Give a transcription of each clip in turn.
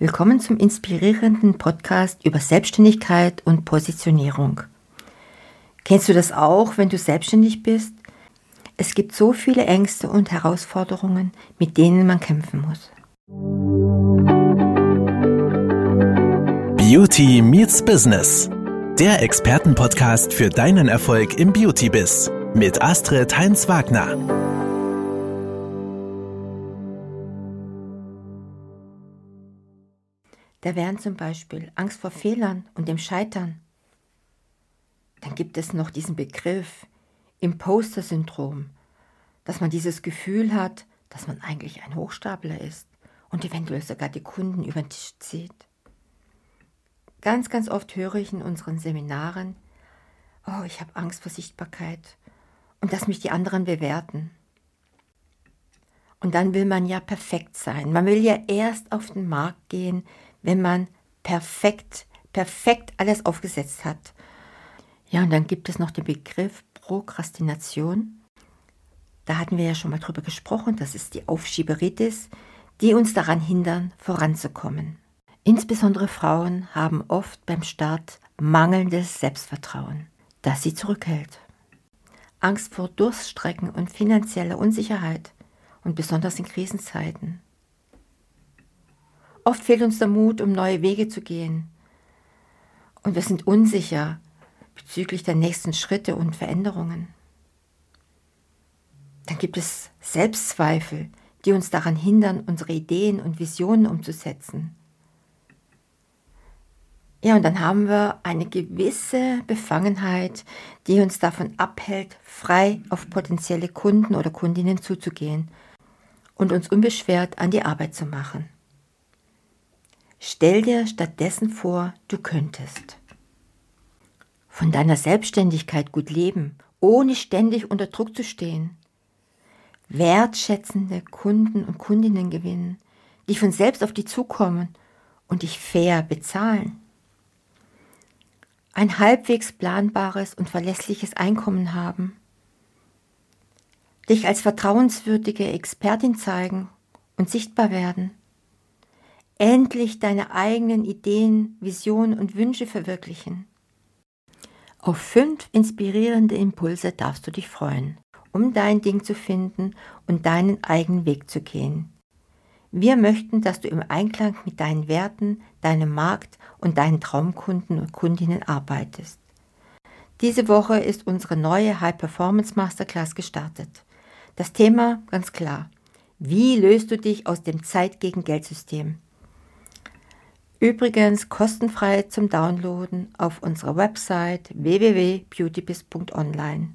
Willkommen zum inspirierenden Podcast über Selbstständigkeit und Positionierung. Kennst du das auch, wenn du selbstständig bist? Es gibt so viele Ängste und Herausforderungen, mit denen man kämpfen muss. Beauty Meets Business. Der Expertenpodcast für deinen Erfolg im Beauty-Biz mit Astrid Heinz-Wagner. Da wären zum Beispiel Angst vor Fehlern und dem Scheitern. Dann gibt es noch diesen Begriff Imposter-Syndrom, dass man dieses Gefühl hat, dass man eigentlich ein Hochstapler ist und eventuell sogar die Kunden über den Tisch zieht. Ganz, ganz oft höre ich in unseren Seminaren, oh, ich habe Angst vor Sichtbarkeit und dass mich die anderen bewerten. Und dann will man ja perfekt sein. Man will ja erst auf den Markt gehen, wenn man perfekt, perfekt alles aufgesetzt hat. Ja, und dann gibt es noch den Begriff Prokrastination. Da hatten wir ja schon mal drüber gesprochen, das ist die Aufschieberitis, die uns daran hindern, voranzukommen. Insbesondere Frauen haben oft beim Start mangelndes Selbstvertrauen, das sie zurückhält. Angst vor Durststrecken und finanzieller Unsicherheit und besonders in Krisenzeiten. Oft fehlt uns der Mut, um neue Wege zu gehen. Und wir sind unsicher bezüglich der nächsten Schritte und Veränderungen. Dann gibt es Selbstzweifel, die uns daran hindern, unsere Ideen und Visionen umzusetzen. Ja, und dann haben wir eine gewisse Befangenheit, die uns davon abhält, frei auf potenzielle Kunden oder Kundinnen zuzugehen und uns unbeschwert an die Arbeit zu machen. Stell dir stattdessen vor, du könntest von deiner Selbstständigkeit gut leben, ohne ständig unter Druck zu stehen. Wertschätzende Kunden und Kundinnen gewinnen, die von selbst auf dich zukommen und dich fair bezahlen. Ein halbwegs planbares und verlässliches Einkommen haben. Dich als vertrauenswürdige Expertin zeigen und sichtbar werden endlich deine eigenen Ideen, Visionen und Wünsche verwirklichen. Auf fünf inspirierende Impulse darfst du dich freuen, um dein Ding zu finden und deinen eigenen Weg zu gehen. Wir möchten, dass du im Einklang mit deinen Werten, deinem Markt und deinen Traumkunden und Kundinnen arbeitest. Diese Woche ist unsere neue High Performance Masterclass gestartet. Das Thema ganz klar. Wie löst du dich aus dem Zeit gegen Geldsystem? Übrigens kostenfrei zum Downloaden auf unserer Website www.beautybiz.online.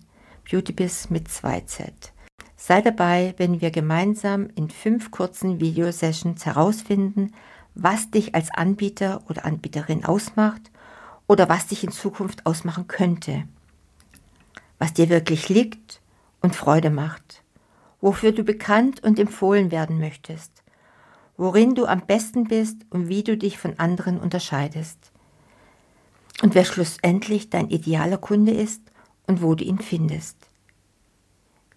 Beautybiz mit 2Z. Sei dabei, wenn wir gemeinsam in fünf kurzen Videosessions herausfinden, was dich als Anbieter oder Anbieterin ausmacht oder was dich in Zukunft ausmachen könnte. Was dir wirklich liegt und Freude macht. Wofür du bekannt und empfohlen werden möchtest worin du am besten bist und wie du dich von anderen unterscheidest. Und wer schlussendlich dein idealer Kunde ist und wo du ihn findest.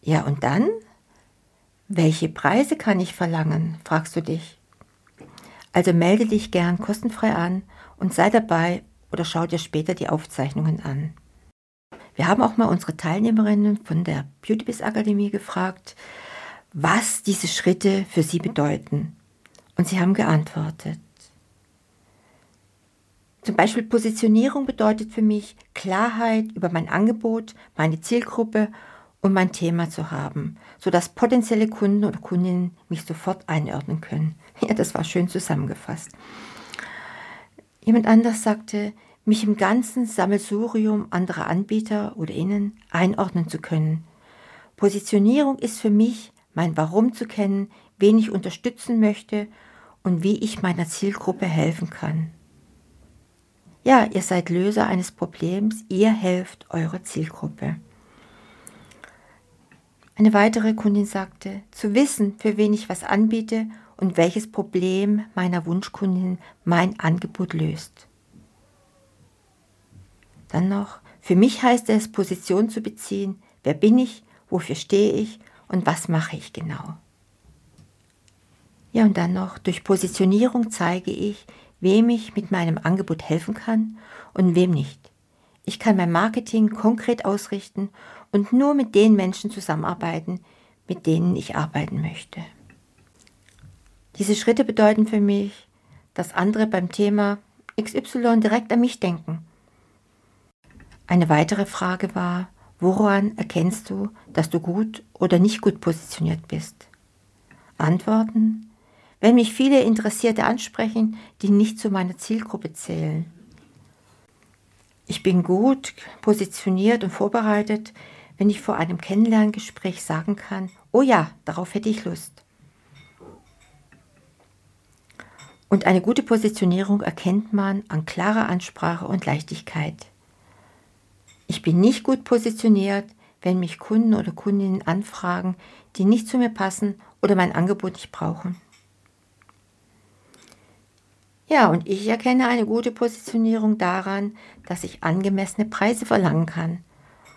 Ja, und dann? Welche Preise kann ich verlangen, fragst du dich. Also melde dich gern kostenfrei an und sei dabei oder schau dir später die Aufzeichnungen an. Wir haben auch mal unsere Teilnehmerinnen von der Beautybiz Akademie gefragt, was diese Schritte für sie bedeuten. Und sie haben geantwortet. Zum Beispiel Positionierung bedeutet für mich Klarheit über mein Angebot, meine Zielgruppe und mein Thema zu haben, sodass potenzielle Kunden oder Kundinnen mich sofort einordnen können. Ja, das war schön zusammengefasst. Jemand anders sagte, mich im ganzen Sammelsurium anderer Anbieter oder Innen einordnen zu können. Positionierung ist für mich, mein Warum zu kennen, wen ich unterstützen möchte und wie ich meiner Zielgruppe helfen kann. Ja, ihr seid Löser eines Problems, ihr helft eurer Zielgruppe. Eine weitere Kundin sagte, zu wissen, für wen ich was anbiete und welches Problem meiner Wunschkundin mein Angebot löst. Dann noch, für mich heißt es, Position zu beziehen, wer bin ich, wofür stehe ich und was mache ich genau. Ja, und dann noch, durch Positionierung zeige ich, wem ich mit meinem Angebot helfen kann und wem nicht. Ich kann mein Marketing konkret ausrichten und nur mit den Menschen zusammenarbeiten, mit denen ich arbeiten möchte. Diese Schritte bedeuten für mich, dass andere beim Thema XY direkt an mich denken. Eine weitere Frage war, woran erkennst du, dass du gut oder nicht gut positioniert bist? Antworten, wenn mich viele Interessierte ansprechen, die nicht zu meiner Zielgruppe zählen. Ich bin gut positioniert und vorbereitet, wenn ich vor einem Kennenlerngespräch sagen kann, oh ja, darauf hätte ich Lust. Und eine gute Positionierung erkennt man an klarer Ansprache und Leichtigkeit. Ich bin nicht gut positioniert, wenn mich Kunden oder Kundinnen anfragen, die nicht zu mir passen oder mein Angebot nicht brauchen. Ja, und ich erkenne eine gute Positionierung daran, dass ich angemessene Preise verlangen kann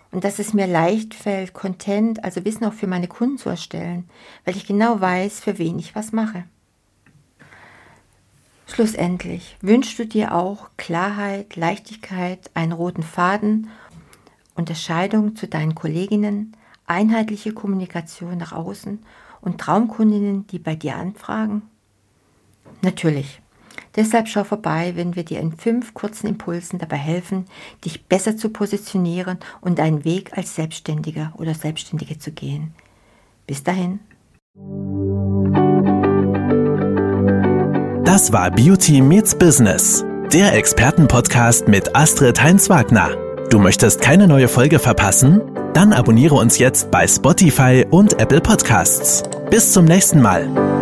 und dass es mir leicht fällt, Content, also Wissen auch für meine Kunden zu erstellen, weil ich genau weiß, für wen ich was mache. Schlussendlich wünschst du dir auch Klarheit, Leichtigkeit, einen roten Faden, Unterscheidung zu deinen Kolleginnen, einheitliche Kommunikation nach außen und Traumkundinnen, die bei dir anfragen? Natürlich. Deshalb schau vorbei, wenn wir dir in fünf kurzen Impulsen dabei helfen, dich besser zu positionieren und deinen Weg als Selbstständiger oder Selbstständige zu gehen. Bis dahin. Das war Beauty Meets Business, der Expertenpodcast mit Astrid Heinz-Wagner. Du möchtest keine neue Folge verpassen? Dann abonniere uns jetzt bei Spotify und Apple Podcasts. Bis zum nächsten Mal.